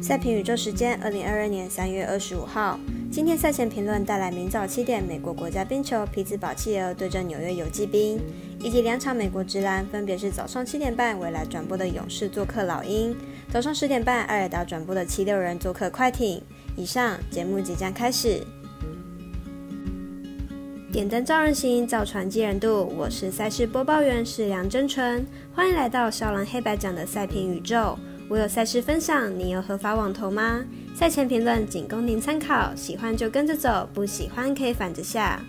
赛评宇宙时间，二零二二年三月二十五号。今天赛前评论带来明早七点美国国家冰球匹兹堡企鹅对阵纽约游骑兵，以及两场美国直篮，分别是早上七点半未来转播的勇士做客老鹰，早上十点半艾尔达转播的七六人做客快艇。以上节目即将开始。点灯照人行，造船济人度。我是赛事播报员是梁真纯，欢迎来到小蓝黑白奖的赛评宇宙。我有赛事分享，你有合法网投吗？赛前评论仅供您参考，喜欢就跟着走，不喜欢可以反着下。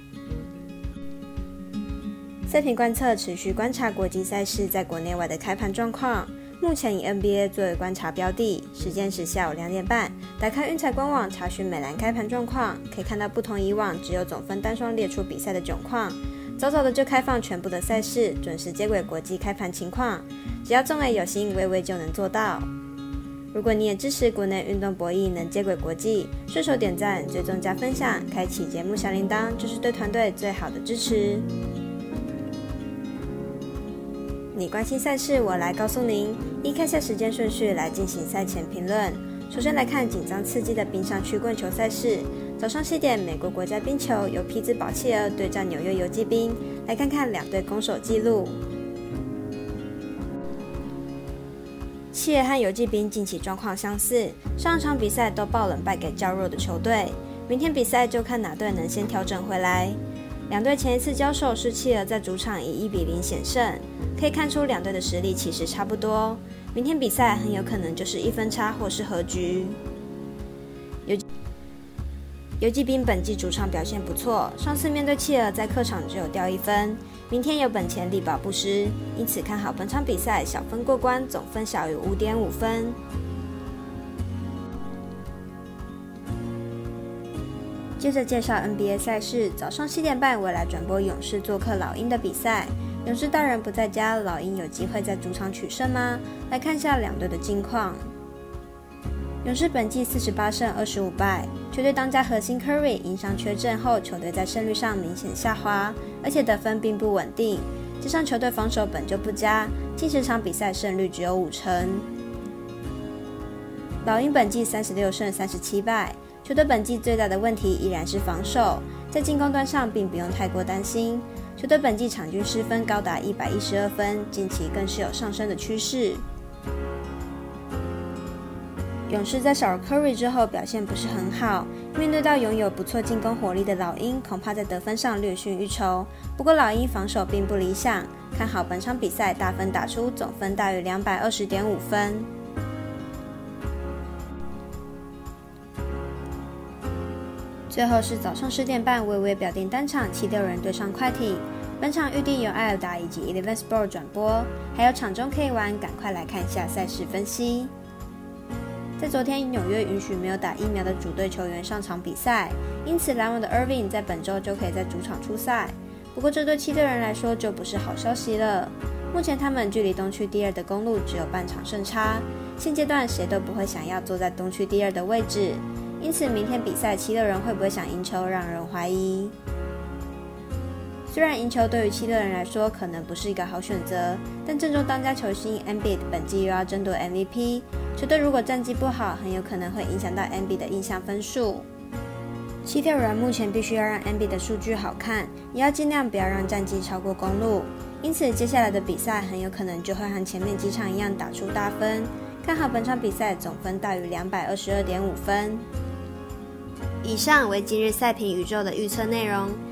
赛评观测持续观察国际赛事在国内外的开盘状况，目前以 NBA 作为观察标的，时间是下午两点半。打开运彩官网查询美兰开盘状况，可以看到不同以往只有总分单双列出比赛的窘况，早早的就开放全部的赛事，准时接轨国际开盘情况。只要众位有心，微微就能做到。如果你也支持国内运动博弈能接轨国际，顺手点赞、追踪加分享、开启节目小铃铛，就是对团队最好的支持。你关心赛事，我来告诉您。依看下时间顺序来进行赛前评论。首先来看紧张刺激的冰上曲棍球赛事。早上七点，美国国家冰球由匹兹堡企鹅对战纽约游骑兵，来看看两队攻守记录。企鹅和游击兵近期状况相似，上场比赛都爆冷败给较弱的球队。明天比赛就看哪队能先调整回来。两队前一次交手是企鹅在主场以一比零险胜，可以看出两队的实力其实差不多。明天比赛很有可能就是一分差或是和局。游击兵本季主场表现不错，上次面对企鹅在客场只有掉一分。明天有本钱力保不失，因此看好本场比赛小分过关，总分小于五点五分。接着介绍 NBA 赛事，早上七点半，未来转播勇士做客老鹰的比赛。勇士大人不在家，老鹰有机会在主场取胜吗？来看一下两队的近况。勇士本季四十八胜二十五败。球队当家核心 Curry 因伤缺阵后，球队在胜率上明显下滑，而且得分并不稳定。加上球队防守本就不佳，近十场比赛胜率只有五成。老鹰本季三十六胜三十七败，球队本季最大的问题依然是防守，在进攻端上并不用太过担心。球队本季场均失分高达一百一十二分，近期更是有上升的趋势。勇士在少了 Curry 之后表现不是很好，面对到拥有不错进攻火力的老鹰，恐怕在得分上略逊一筹。不过老鹰防守并不理想，看好本场比赛大分打出，总分大于两百二十点五分。最后是早上十点半，微微表定单场七六人对上快艇，本场预定由艾尔达以及 Eleven Sport 转播，还有场中可以玩，赶快来看一下赛事分析。在昨天，纽约允许没有打疫苗的主队球员上场比赛，因此篮网的 Irving 在本周就可以在主场出赛。不过，这对七队人来说就不是好消息了。目前他们距离东区第二的公路只有半场胜差，现阶段谁都不会想要坐在东区第二的位置。因此，明天比赛七六人会不会想赢球，让人怀疑。虽然赢球对于七六人来说可能不是一个好选择，但正中当家球星 Embiid 本季又要争夺 MVP。球队如果战绩不好，很有可能会影响到 NB 的印象分数。七六人目前必须要让 NB 的数据好看，也要尽量不要让战绩超过公路。因此，接下来的比赛很有可能就会和前面几场一样打出大分。看好本场比赛总分大于两百二十二点五分。以上为今日赛评宇宙的预测内容。